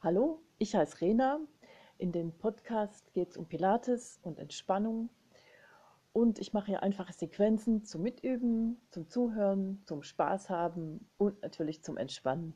Hallo, ich heiße Rena. In dem Podcast geht es um Pilates und Entspannung. Und ich mache hier einfache Sequenzen zum Mitüben, zum Zuhören, zum Spaß haben und natürlich zum Entspannen.